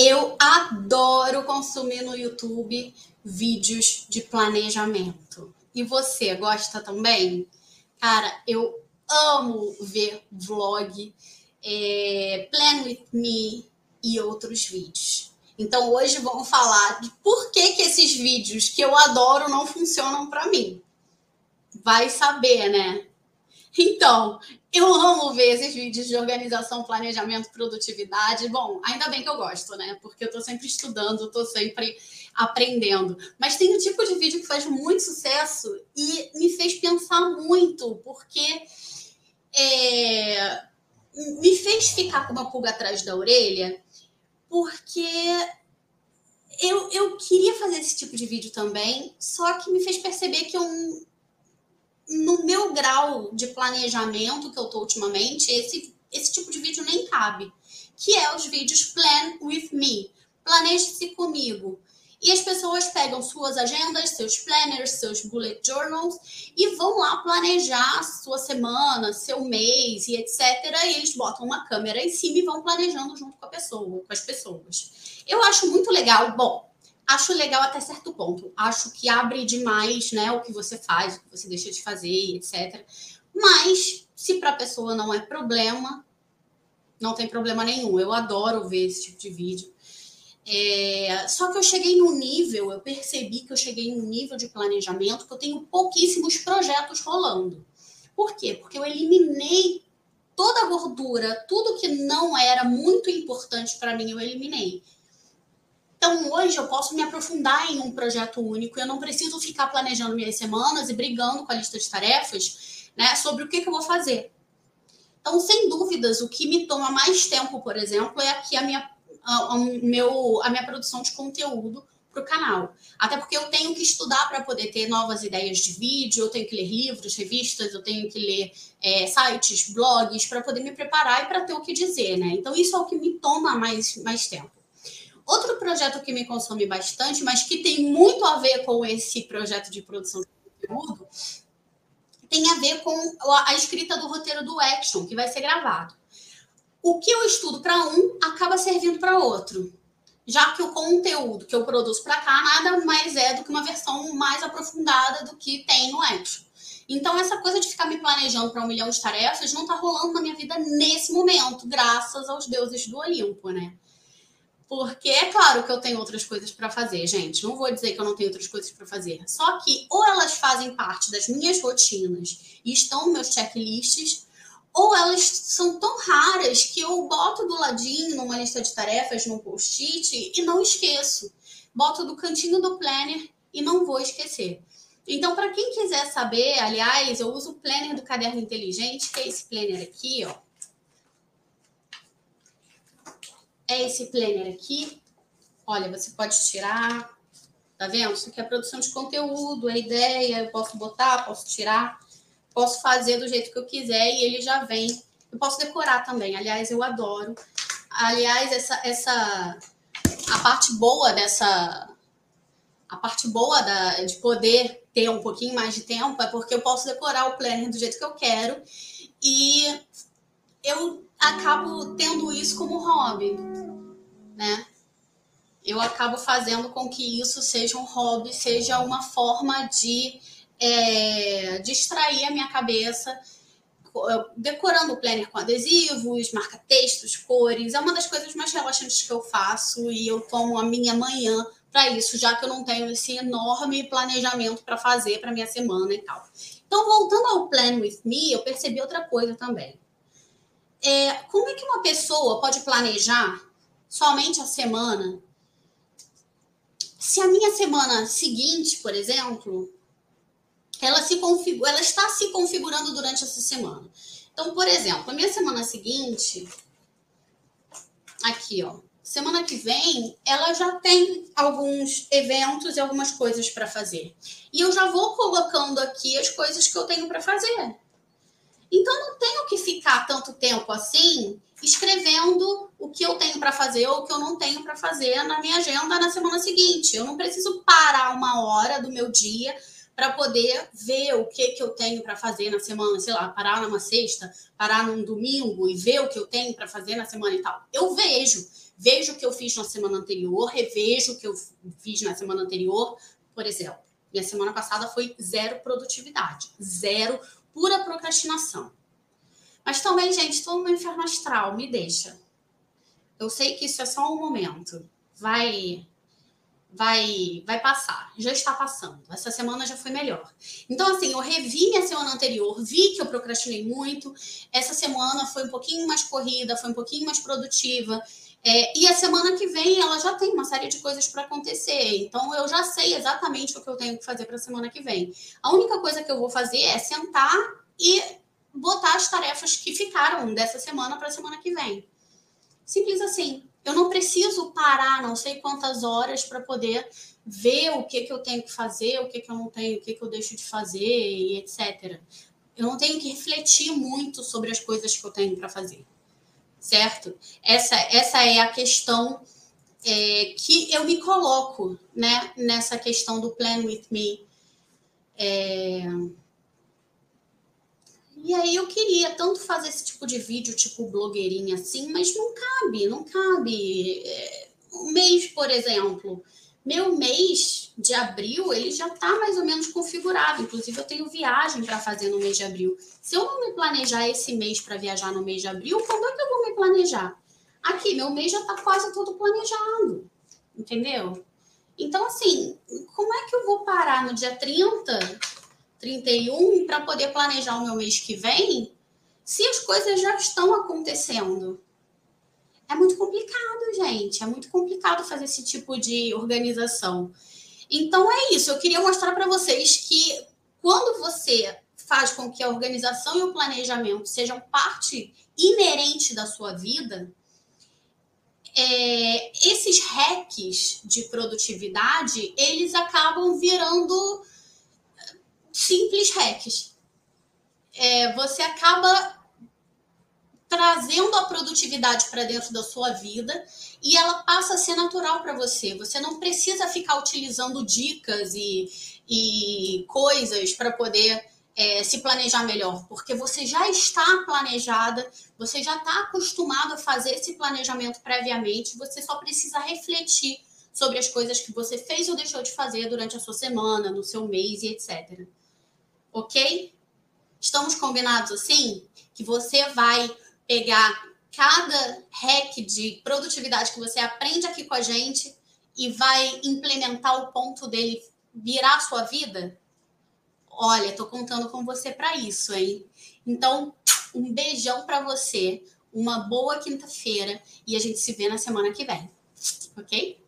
Eu adoro consumir no YouTube vídeos de planejamento. E você gosta também? Cara, eu amo ver vlog, é, Plan With Me e outros vídeos. Então hoje vamos falar de por que, que esses vídeos que eu adoro não funcionam para mim. Vai saber, né? Então, eu amo ver esses vídeos de organização, planejamento, produtividade. Bom, ainda bem que eu gosto, né? Porque eu tô sempre estudando, tô sempre aprendendo. Mas tem um tipo de vídeo que faz muito sucesso e me fez pensar muito, porque é, me fez ficar com uma pulga atrás da orelha, porque eu, eu queria fazer esse tipo de vídeo também, só que me fez perceber que eu, no meu grau de planejamento que eu tô ultimamente, esse, esse tipo de vídeo nem cabe. Que é os vídeos Plan with Me. Planeje-se comigo. E as pessoas pegam suas agendas, seus planners, seus bullet journals e vão lá planejar sua semana, seu mês e etc. E eles botam uma câmera em cima e vão planejando junto com a pessoa, com as pessoas. Eu acho muito legal. Bom, acho legal até certo ponto. Acho que abre demais, né, o que você faz, o que você deixa de fazer, etc. Mas se para a pessoa não é problema, não tem problema nenhum. Eu adoro ver esse tipo de vídeo. É, só que eu cheguei num nível, eu percebi que eu cheguei num nível de planejamento que eu tenho pouquíssimos projetos rolando. Por quê? Porque eu eliminei toda a gordura, tudo que não era muito importante para mim, eu eliminei. Então, hoje eu posso me aprofundar em um projeto único, eu não preciso ficar planejando minhas semanas e brigando com a lista de tarefas né, sobre o que, que eu vou fazer. Então, sem dúvidas, o que me toma mais tempo, por exemplo, é aqui a minha a, a, meu, a minha produção de conteúdo para o canal. Até porque eu tenho que estudar para poder ter novas ideias de vídeo, eu tenho que ler livros, revistas, eu tenho que ler é, sites, blogs, para poder me preparar e para ter o que dizer, né? Então, isso é o que me toma mais, mais tempo. Outro projeto que me consome bastante, mas que tem muito a ver com esse projeto de produção de conteúdo, tem a ver com a escrita do roteiro do Action, que vai ser gravado o que eu estudo para um acaba servindo para outro. Já que o conteúdo que eu produzo para cá nada mais é do que uma versão mais aprofundada do que tem no Action. Então, essa coisa de ficar me planejando para um milhão de tarefas não está rolando na minha vida nesse momento, graças aos deuses do Olimpo, né? Porque é claro que eu tenho outras coisas para fazer, gente. Não vou dizer que eu não tenho outras coisas para fazer. Só que ou elas fazem parte das minhas rotinas e estão nos meus checklists, ou elas são tão raras que eu boto do ladinho numa lista de tarefas, num post-it e não esqueço. Boto do cantinho do planner e não vou esquecer. Então, para quem quiser saber, aliás, eu uso o planner do caderno inteligente, que é esse planner aqui, ó. É esse planner aqui. Olha, você pode tirar, tá vendo? Isso aqui é produção de conteúdo, é ideia, eu posso botar, posso tirar posso fazer do jeito que eu quiser e ele já vem. Eu posso decorar também. Aliás, eu adoro. Aliás, essa, essa a parte boa dessa a parte boa da, de poder ter um pouquinho mais de tempo é porque eu posso decorar o planner do jeito que eu quero e eu acabo tendo isso como hobby, né? Eu acabo fazendo com que isso seja um hobby, seja uma forma de é, distrair a minha cabeça decorando o planner com adesivos, marca-textos, cores. É uma das coisas mais relaxantes que eu faço e eu tomo a minha manhã para isso, já que eu não tenho esse enorme planejamento para fazer para minha semana e tal. Então, voltando ao Plan With Me, eu percebi outra coisa também. É, como é que uma pessoa pode planejar somente a semana se a minha semana seguinte, por exemplo, ela se configura, ela está se configurando durante essa semana. Então, por exemplo, a minha semana seguinte, aqui, ó, semana que vem, ela já tem alguns eventos e algumas coisas para fazer. E eu já vou colocando aqui as coisas que eu tenho para fazer. Então, não tenho que ficar tanto tempo assim escrevendo o que eu tenho para fazer ou o que eu não tenho para fazer na minha agenda na semana seguinte. Eu não preciso parar uma hora do meu dia para poder ver o que, que eu tenho para fazer na semana, sei lá, parar numa sexta, parar num domingo e ver o que eu tenho para fazer na semana e tal. Eu vejo, vejo o que eu fiz na semana anterior, revejo o que eu fiz na semana anterior, por exemplo. Minha semana passada foi zero produtividade, zero pura procrastinação. Mas também, gente, estou no inferno astral, me deixa. Eu sei que isso é só um momento. Vai vai vai passar, já está passando. Essa semana já foi melhor. Então, assim, eu revi minha semana anterior, vi que eu procrastinei muito. Essa semana foi um pouquinho mais corrida, foi um pouquinho mais produtiva. É, e a semana que vem ela já tem uma série de coisas para acontecer. Então, eu já sei exatamente o que eu tenho que fazer para a semana que vem. A única coisa que eu vou fazer é sentar e botar as tarefas que ficaram dessa semana para a semana que vem. Simples assim. Eu não preciso parar não sei quantas horas para poder ver o que, que eu tenho que fazer, o que, que eu não tenho, o que, que eu deixo de fazer e etc. Eu não tenho que refletir muito sobre as coisas que eu tenho para fazer. Certo? Essa, essa é a questão é, que eu me coloco né, nessa questão do Plan With Me. É, e aí eu queria tanto fazer esse tipo de vídeo, tipo blogueirinha assim, mas não cabe, não cabe. É, um mês, por exemplo, meu mês de abril, ele já está mais ou menos configurado. Inclusive, eu tenho viagem para fazer no mês de abril. Se eu não me planejar esse mês para viajar no mês de abril, quando é que eu vou me planejar? Aqui, meu mês já está quase todo planejado. Entendeu? Então, assim, como é que eu vou parar no dia 30 31 para poder planejar o meu mês que vem, se as coisas já estão acontecendo? É muito complicado, gente. É muito complicado fazer esse tipo de organização. Então é isso. Eu queria mostrar para vocês que quando você faz com que a organização e o planejamento sejam parte inerente da sua vida, é, esses hacks de produtividade eles acabam virando simples hacks. É, você acaba trazendo a produtividade para dentro da sua vida e ela passa a ser natural para você. Você não precisa ficar utilizando dicas e, e coisas para poder é, se planejar melhor, porque você já está planejada, você já está acostumado a fazer esse planejamento previamente, você só precisa refletir sobre as coisas que você fez ou deixou de fazer durante a sua semana, no seu mês e etc ok? Estamos combinados assim? Que você vai pegar cada hack de produtividade que você aprende aqui com a gente e vai implementar o ponto dele virar a sua vida? Olha, tô contando com você para isso, hein? Então, um beijão para você, uma boa quinta-feira e a gente se vê na semana que vem, ok?